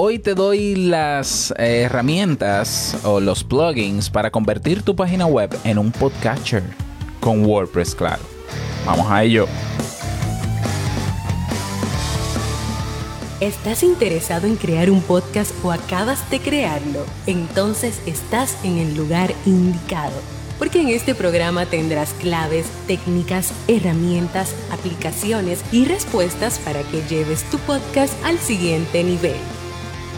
Hoy te doy las herramientas o los plugins para convertir tu página web en un podcatcher con WordPress, claro. Vamos a ello. ¿Estás interesado en crear un podcast o acabas de crearlo? Entonces estás en el lugar indicado porque en este programa tendrás claves, técnicas, herramientas, aplicaciones y respuestas para que lleves tu podcast al siguiente nivel.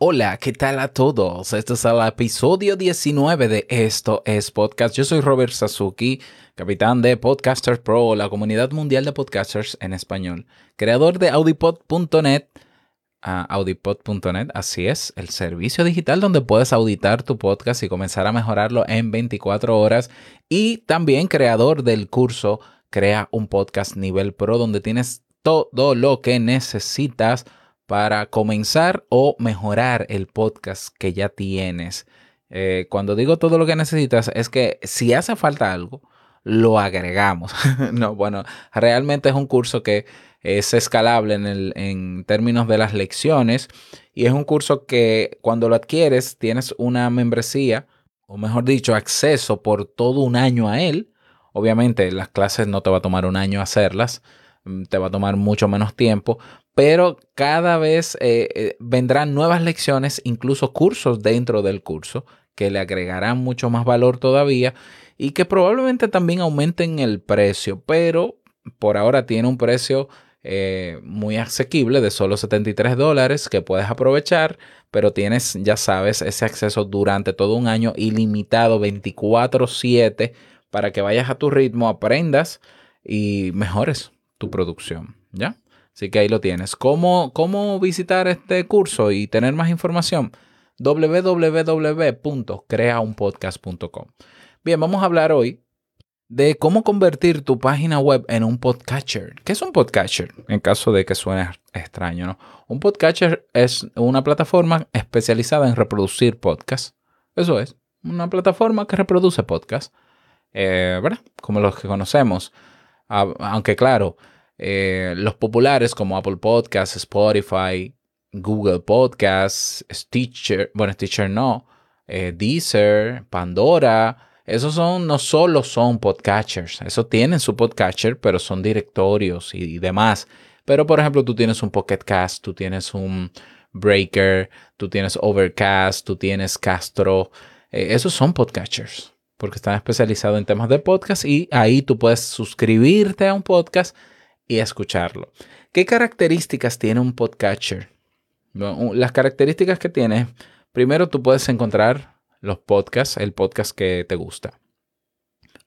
Hola, ¿qué tal a todos? Este es el episodio 19 de Esto es Podcast. Yo soy Robert Sasuki, capitán de Podcasters Pro, la comunidad mundial de podcasters en español, creador de audipod.net. Uh, audipod.net, así es, el servicio digital donde puedes auditar tu podcast y comenzar a mejorarlo en 24 horas. Y también creador del curso Crea un podcast nivel pro, donde tienes todo lo que necesitas para comenzar o mejorar el podcast que ya tienes. Eh, cuando digo todo lo que necesitas, es que si hace falta algo, lo agregamos. no, bueno, realmente es un curso que es escalable en, el, en términos de las lecciones y es un curso que cuando lo adquieres tienes una membresía, o mejor dicho, acceso por todo un año a él. Obviamente las clases no te va a tomar un año hacerlas, mm, te va a tomar mucho menos tiempo, pero cada vez eh, eh, vendrán nuevas lecciones, incluso cursos dentro del curso, que le agregarán mucho más valor todavía y que probablemente también aumenten el precio, pero por ahora tiene un precio eh, muy asequible de solo 73 dólares que puedes aprovechar, pero tienes, ya sabes, ese acceso durante todo un año ilimitado 24/7 para que vayas a tu ritmo, aprendas y mejores tu producción, ¿ya? Así que ahí lo tienes. ¿Cómo, cómo visitar este curso y tener más información? www.creaunpodcast.com. Bien, vamos a hablar hoy de cómo convertir tu página web en un podcatcher. ¿Qué es un podcatcher? En caso de que suene extraño, ¿no? Un podcatcher es una plataforma especializada en reproducir podcasts. Eso es, una plataforma que reproduce podcasts, eh, ¿verdad? Como los que conocemos. Ah, aunque claro, eh, los populares como Apple Podcasts, Spotify, Google Podcasts, Stitcher, bueno, Stitcher no, eh, Deezer, Pandora, esos son, no solo son podcatchers, eso tienen su podcatcher, pero son directorios y, demás. Pero por ejemplo, tú tienes un Pocket Cast, tú tienes un Breaker, tú tienes Overcast, tú tienes Castro, eh, esos son podcatchers porque están especializados en temas de podcast y ahí tú puedes suscribirte a un podcast y escucharlo. ¿Qué características tiene un podcatcher? las características que tiene, primero tú puedes encontrar los podcasts, el podcast que te gusta.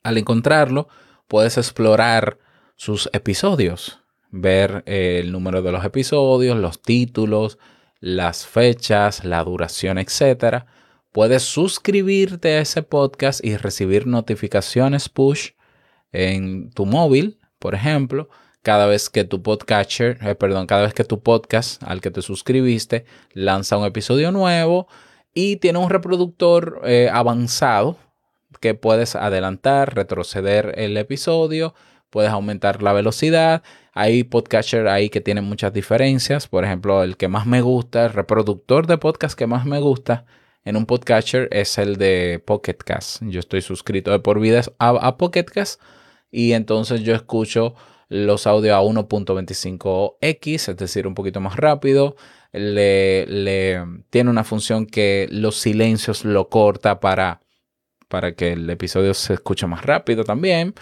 Al encontrarlo, puedes explorar sus episodios, ver el número de los episodios, los títulos, las fechas, la duración, etc. Puedes suscribirte a ese podcast y recibir notificaciones push en tu móvil, por ejemplo, cada vez que tu podcatcher, eh, perdón, cada vez que tu podcast al que te suscribiste lanza un episodio nuevo y tiene un reproductor eh, avanzado que puedes adelantar, retroceder el episodio, puedes aumentar la velocidad. Hay podcatcher ahí que tienen muchas diferencias. Por ejemplo, el que más me gusta, el reproductor de podcast que más me gusta en un podcatcher es el de Pocket Cast. Yo estoy suscrito de por vida a, a Pocket Cast y entonces yo escucho los audios a 1.25x, es decir, un poquito más rápido. Le, tiene una función que los silencios lo corta para, para que el episodio se escuche más rápido también.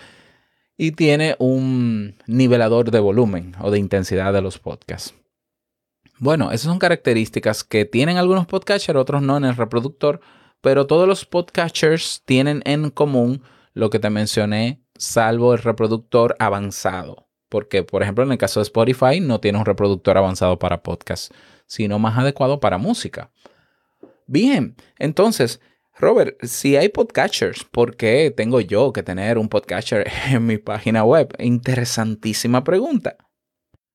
Y tiene un nivelador de volumen o de intensidad de los podcasts. Bueno, esas son características que tienen algunos podcatchers, otros no en el reproductor, pero todos los podcatchers tienen en común lo que te mencioné salvo el reproductor avanzado. Porque, por ejemplo, en el caso de Spotify no tiene un reproductor avanzado para podcast, sino más adecuado para música. Bien, entonces, Robert, si hay podcatchers, ¿por qué tengo yo que tener un podcatcher en mi página web? Interesantísima pregunta.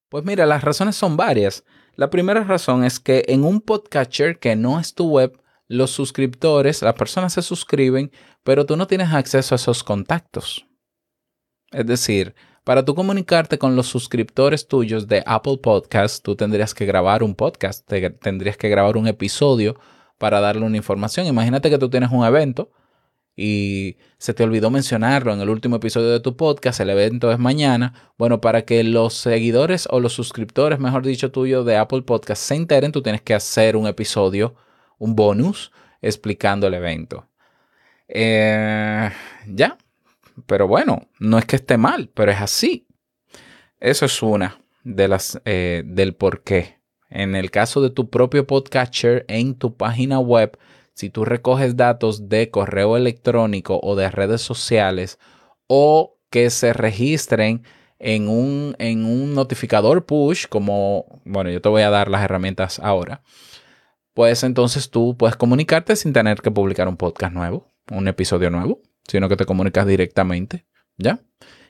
Pues mira, las razones son varias. La primera razón es que en un podcatcher que no es tu web, los suscriptores, las personas se suscriben, pero tú no tienes acceso a esos contactos. Es decir, para tú comunicarte con los suscriptores tuyos de Apple Podcast, tú tendrías que grabar un podcast, tendrías que grabar un episodio para darle una información. Imagínate que tú tienes un evento y se te olvidó mencionarlo en el último episodio de tu podcast, el evento es mañana. Bueno, para que los seguidores o los suscriptores, mejor dicho, tuyo de Apple Podcast se enteren, tú tienes que hacer un episodio, un bonus, explicando el evento. Eh, ya, pero bueno, no es que esté mal, pero es así. Eso es una de las eh, del por qué. En el caso de tu propio podcatcher en tu página web, si tú recoges datos de correo electrónico o de redes sociales o que se registren en un, en un notificador push, como, bueno, yo te voy a dar las herramientas ahora, pues entonces tú puedes comunicarte sin tener que publicar un podcast nuevo, un episodio nuevo, sino que te comunicas directamente, ¿ya?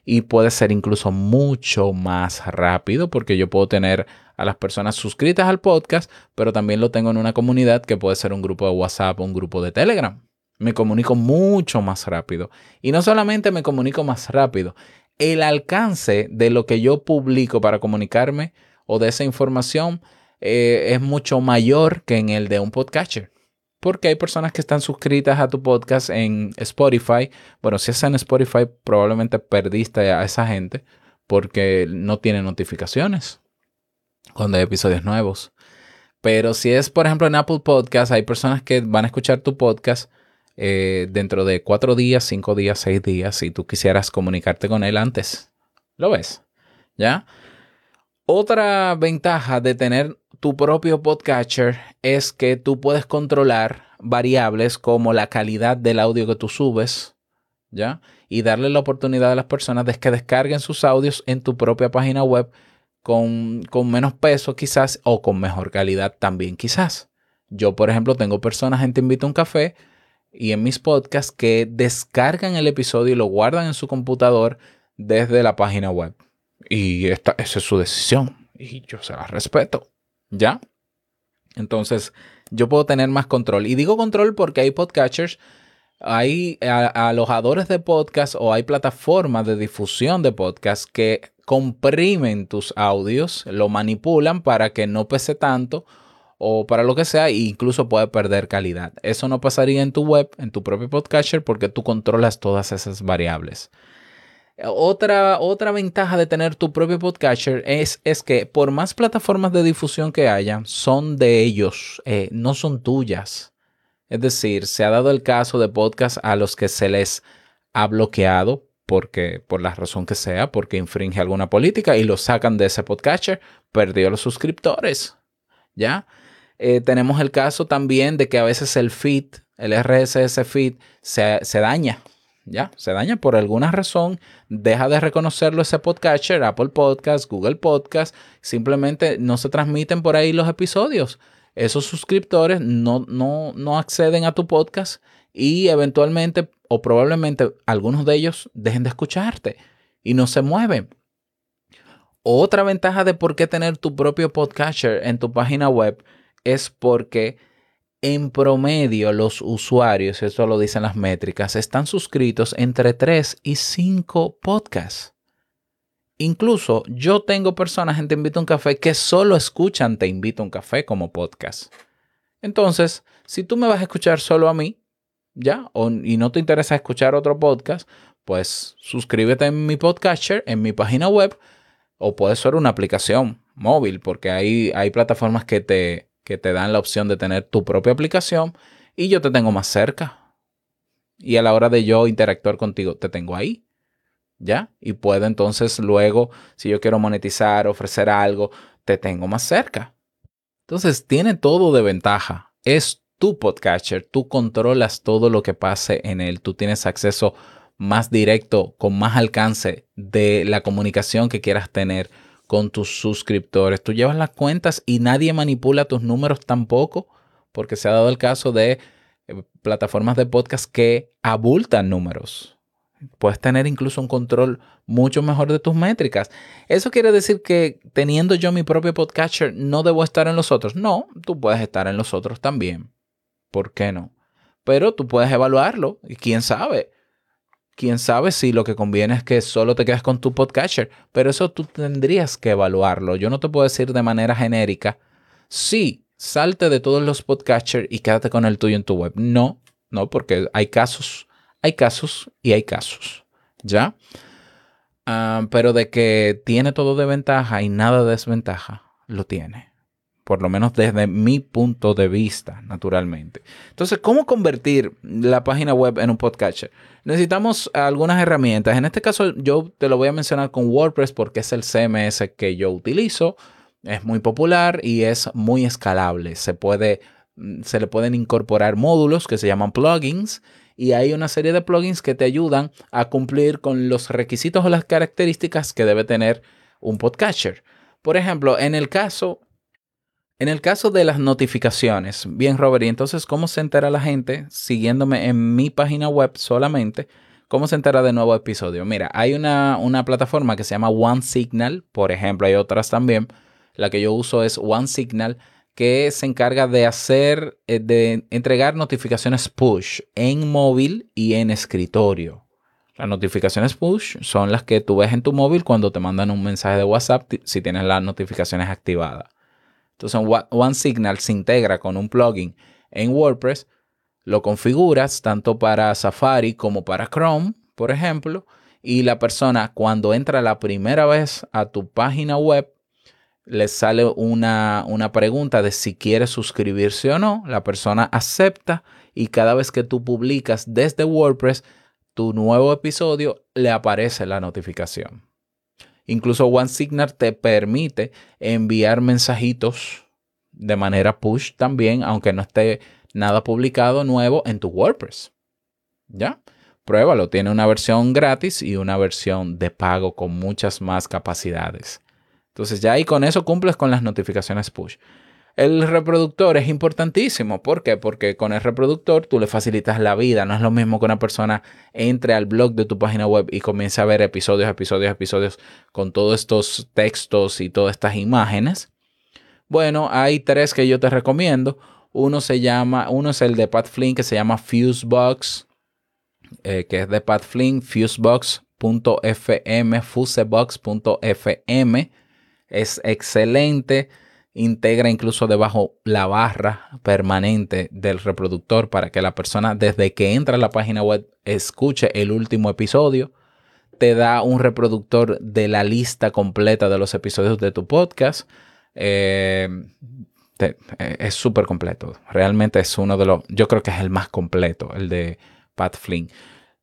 Y puede ser incluso mucho más rápido porque yo puedo tener a las personas suscritas al podcast, pero también lo tengo en una comunidad que puede ser un grupo de WhatsApp o un grupo de Telegram. Me comunico mucho más rápido. Y no solamente me comunico más rápido, el alcance de lo que yo publico para comunicarme o de esa información eh, es mucho mayor que en el de un podcatcher. Porque hay personas que están suscritas a tu podcast en Spotify. Bueno, si es en Spotify, probablemente perdiste a esa gente porque no tiene notificaciones cuando hay episodios nuevos. Pero si es, por ejemplo, en Apple Podcast, hay personas que van a escuchar tu podcast eh, dentro de cuatro días, cinco días, seis días, si tú quisieras comunicarte con él antes. ¿Lo ves? ¿Ya? Otra ventaja de tener tu propio podcatcher es que tú puedes controlar variables como la calidad del audio que tú subes, ¿ya? Y darle la oportunidad a las personas de que descarguen sus audios en tu propia página web con, menos peso quizás o con mejor calidad también quizás. Yo, por ejemplo, tengo personas en Te Invito a un Café y en mis podcasts que descargan el episodio y lo guardan en su computador desde la página web. Y esta, esa es su decisión y yo se la respeto. ¿Ya? Entonces, yo puedo tener más control. Y digo control porque hay podcatchers, hay alojadores de podcast o hay plataformas de difusión de podcast que comprimen tus audios, lo manipulan para que no pese tanto o para lo que sea, e incluso puede perder calidad. Eso no pasaría en tu web, en tu propio podcatcher, porque tú controlas todas esas variables. Otra, otra ventaja de tener tu propio podcatcher es, es que por más plataformas de difusión que haya, son de ellos, eh, no son tuyas. Es decir, se ha dado el caso de podcasts a los que se les ha bloqueado porque por la razón que sea, porque infringe alguna política y lo sacan de ese podcatcher, perdió los suscriptores. ¿Ya? Eh, tenemos el caso también de que a veces el feed, el RSS feed, se, se, daña. ¿Ya? Se daña por alguna razón, deja de reconocerlo ese podcatcher, Apple Podcast, Google Podcast, simplemente no se transmiten por ahí los episodios. Esos suscriptores no, no, no acceden a tu podcast y eventualmente o probablemente algunos de ellos dejen de escucharte y no se mueven. Otra ventaja de por qué tener tu propio podcatcher en tu página web es porque en promedio los usuarios, eso lo dicen las métricas, están suscritos entre 3 y 5 podcasts. Incluso yo tengo personas en Te Invito a un Café que solo escuchan Te Invito a un Café como podcast. Entonces, si tú me vas a escuchar solo a mí, ¿ya? y no te interesa escuchar otro podcast, pues suscríbete en mi podcatcher, en mi página web, o puede ser una aplicación móvil, porque hay, hay plataformas que te, que te dan la opción de tener tu propia aplicación y yo te tengo más cerca. Y a la hora de yo interactuar contigo, te tengo ahí. ¿Ya? Y puedo entonces luego, si yo quiero monetizar, ofrecer algo, te tengo más cerca. Entonces tiene todo de ventaja. Es tu podcatcher, tú controlas todo lo que pase en él, tú tienes acceso más directo, con más alcance de la comunicación que quieras tener con tus suscriptores. Tú llevas las cuentas y nadie manipula tus números tampoco, porque se ha dado el caso de eh, plataformas de podcast que abultan números. Puedes tener incluso un control mucho mejor de tus métricas. ¿Eso quiere decir que teniendo yo mi propio podcatcher no debo estar en los otros? No, tú puedes estar en los otros también. ¿Por qué no? Pero tú puedes evaluarlo y quién sabe. Quién sabe si lo que conviene es que solo te quedes con tu podcatcher. Pero eso tú tendrías que evaluarlo. Yo no te puedo decir de manera genérica, sí, salte de todos los podcatchers y quédate con el tuyo en tu web. No, no, porque hay casos, hay casos y hay casos. ¿Ya? Ah, pero de que tiene todo de ventaja y nada de desventaja, lo tiene. Por lo menos desde mi punto de vista, naturalmente. Entonces, ¿cómo convertir la página web en un podcatcher? Necesitamos algunas herramientas. En este caso, yo te lo voy a mencionar con WordPress porque es el CMS que yo utilizo. Es muy popular y es muy escalable. Se, puede, mm, se le pueden incorporar módulos que se llaman plugins y hay una serie de plugins que te ayudan a cumplir con los requisitos o las características que debe tener un podcatcher. Por ejemplo, en el caso en el caso de las notificaciones, bien Robert, y entonces cómo se entera la gente siguiéndome en mi página web solamente, cómo se entera de nuevo episodio. Mira, hay una, una plataforma que se llama OneSignal, por ejemplo, hay otras también. La que yo uso es OneSignal que se encarga de hacer, eh, de entregar notificaciones push en móvil y en escritorio. Las notificaciones push son las que tú ves en tu móvil cuando te mandan un mensaje de WhatsApp si tienes las notificaciones activadas. Entonces OneSignal se integra con un plugin en WordPress, lo configuras tanto para Safari como para Chrome, por ejemplo, y la persona cuando entra la primera vez a tu página web le sale una, una, pregunta de si quiere suscribirse o no. La persona acepta y cada vez que tú publicas desde WordPress tu nuevo episodio, le aparece la notificación. Incluso OneSignal te permite enviar mensajitos de manera push también, aunque no esté nada publicado nuevo en tu WordPress. ¿Ya? Pruébalo. Tiene una versión gratis y una versión de pago con muchas más capacidades. Entonces ya ahí con eso cumples con las notificaciones push. El reproductor es importantísimo. ¿Por qué? Porque con el reproductor tú le facilitas la vida. No es lo mismo que una persona entre al blog de tu página web y comience a ver episodios, episodios, episodios con todos estos textos y todas estas imágenes. Bueno, hay tres que yo te recomiendo. Uno se llama, uno es el de Pat Flynn que se llama Fusebox, eh, que es de Pat Flynn, fusebox.fm, fusebox.fm es excelente. Integra incluso debajo la barra permanente del reproductor para que la persona desde que entra a la página web escuche el último episodio. Te da un reproductor de la lista completa de los episodios de tu podcast. Eh, eh, es súper completo. Realmente es uno de los, yo creo que es el más completo, el de Pat Flynn.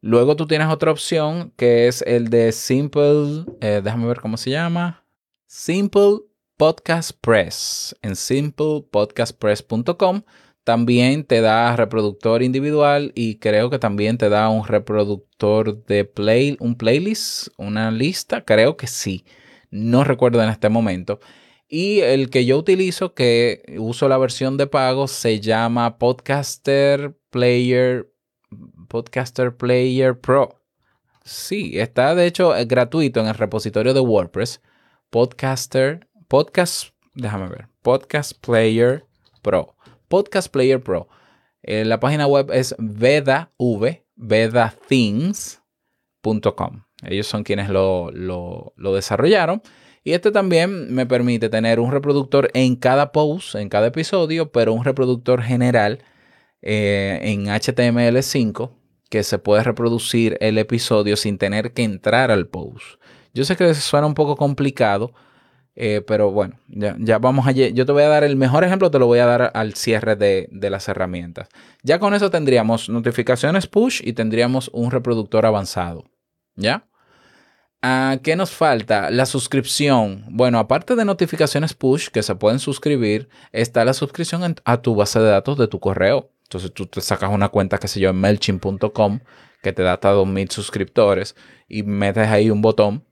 Luego tú tienes otra opción que es el de Simple, eh, déjame ver cómo se llama. Simple Podcast Press. En simplepodcastpress.com también te da reproductor individual y creo que también te da un reproductor de play, un playlist, una lista, creo que sí. No recuerdo en este momento. Y el que yo utilizo, que uso la versión de pago, se llama Podcaster Player, Podcaster Player Pro. Sí, está de hecho gratuito en el repositorio de WordPress Podcaster, Podcast, déjame ver, Podcast Player Pro. Podcast Player Pro. Eh, la página web es vedav, vedathings.com. Ellos son quienes lo, desarrollaron. Y este también me permite tener un reproductor en cada post, en cada episodio, pero un reproductor general eh, en HTML5 que se puede reproducir el episodio sin tener que entrar al post. Yo sé que suena un poco complicado, eh, pero bueno, ya, vamos a... Yo te voy a dar el mejor ejemplo, te lo voy a dar al cierre de, las herramientas. Ya con eso tendríamos notificaciones push y tendríamos un reproductor avanzado. ¿Ya? ¿A ¿Qué nos falta? La suscripción. Bueno, aparte de notificaciones push que se pueden suscribir, está la suscripción a tu base de datos de tu correo. Entonces tú te sacas una cuenta, qué sé yo, en MailChimp.com que te da hasta 2.000 suscriptores y metes ahí un botón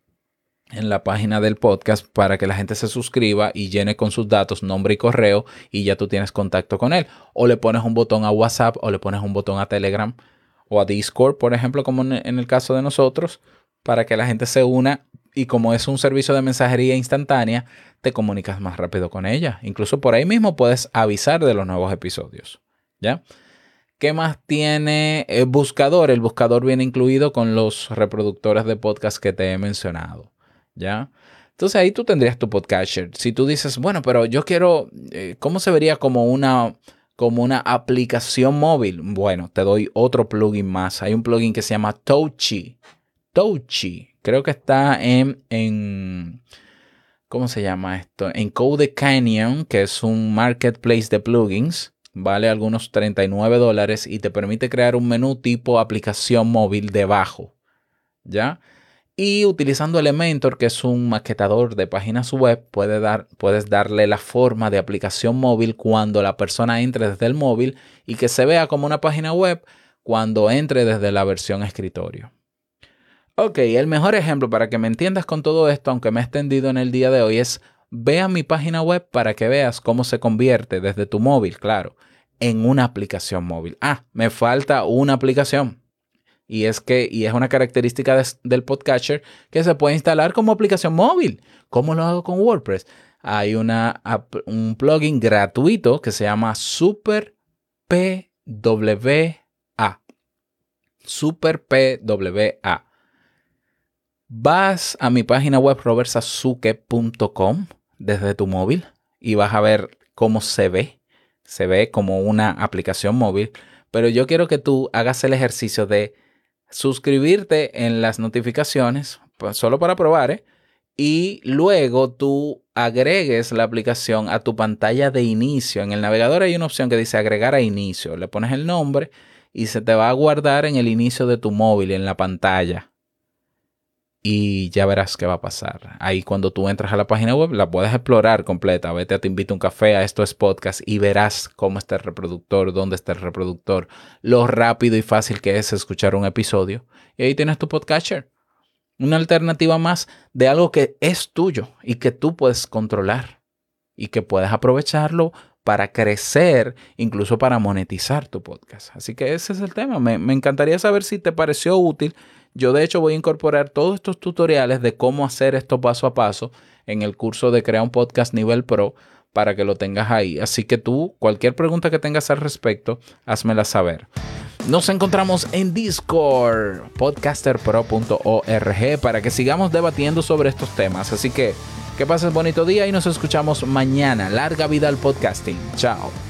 en la página del podcast para que la gente se suscriba y llene con sus datos, nombre y correo y ya tú tienes contacto con él. O le pones un botón a WhatsApp o le pones un botón a Telegram o a Discord, por ejemplo, como en el caso de nosotros, para que la gente se una y como es un servicio de mensajería instantánea, te comunicas más rápido con ella. Incluso por ahí mismo puedes avisar de los nuevos episodios. ¿Ya? ¿Qué más tiene el buscador? El buscador viene incluido con los reproductores de podcast que te he mencionado. ¿Ya? Entonces ahí tú tendrías tu podcatcher. Si tú dices, bueno, pero yo quiero, eh, ¿cómo se vería como una, como una aplicación móvil? Bueno, te doy otro plugin más. Hay un plugin que se llama Touchy. Touchy. Creo que está en, en ¿cómo se llama esto? En Code Canyon, que es un marketplace de plugins. Vale algunos 39 dólares y te permite crear un menú tipo aplicación móvil debajo. ¿Ya? Y utilizando Elementor, que es un maquetador de páginas web, dar, puedes darle la forma de aplicación móvil cuando la persona entre desde el móvil y que se vea como una página web cuando entre desde la versión escritorio. Ok, el mejor ejemplo para que me entiendas con todo esto, aunque me he extendido en el día de hoy, es ve a mi página web para que veas cómo se convierte desde tu móvil, claro, en una aplicación móvil. Ah, me falta una aplicación. Y es que, y es una característica del podcatcher que se puede instalar como aplicación móvil. ¿Cómo lo hago con WordPress? Hay una, un plugin gratuito que se llama Super PWA. Super PWA. Vas a mi página web robertsazuke.com desde tu móvil y vas a ver cómo se ve. Se ve como una aplicación móvil. Pero yo quiero que tú hagas el ejercicio de suscribirte en las notificaciones, pues, solo para probar, ¿eh? y luego tú agregues la aplicación a tu pantalla de inicio. En el navegador hay una opción que dice agregar a inicio. Le pones el nombre y se te va a guardar en el inicio de tu móvil, en la pantalla y ya verás qué va a pasar. Ahí cuando tú entras a la página web la puedes explorar completa. Vete a Te invito a un café, a esto es podcast y verás cómo está el reproductor, dónde está el reproductor, lo rápido y fácil que es escuchar un episodio. Y ahí tienes tu podcatcher. Una alternativa más de algo que es tuyo y que tú puedes controlar y que puedes aprovecharlo para crecer, incluso para monetizar tu podcast. Así que ese es el tema. Me, me encantaría saber si te pareció útil yo de hecho voy a incorporar todos estos tutoriales de cómo hacer esto paso a paso en el curso de Crea un Podcast Nivel Pro para que lo tengas ahí. Así que tú, cualquier pregunta que tengas al respecto, házmela saber. Nos encontramos en Discord, podcasterpro.org, para que sigamos debatiendo sobre estos temas. Así que que pases bonito día y nos escuchamos mañana. Larga vida al podcasting. Chao.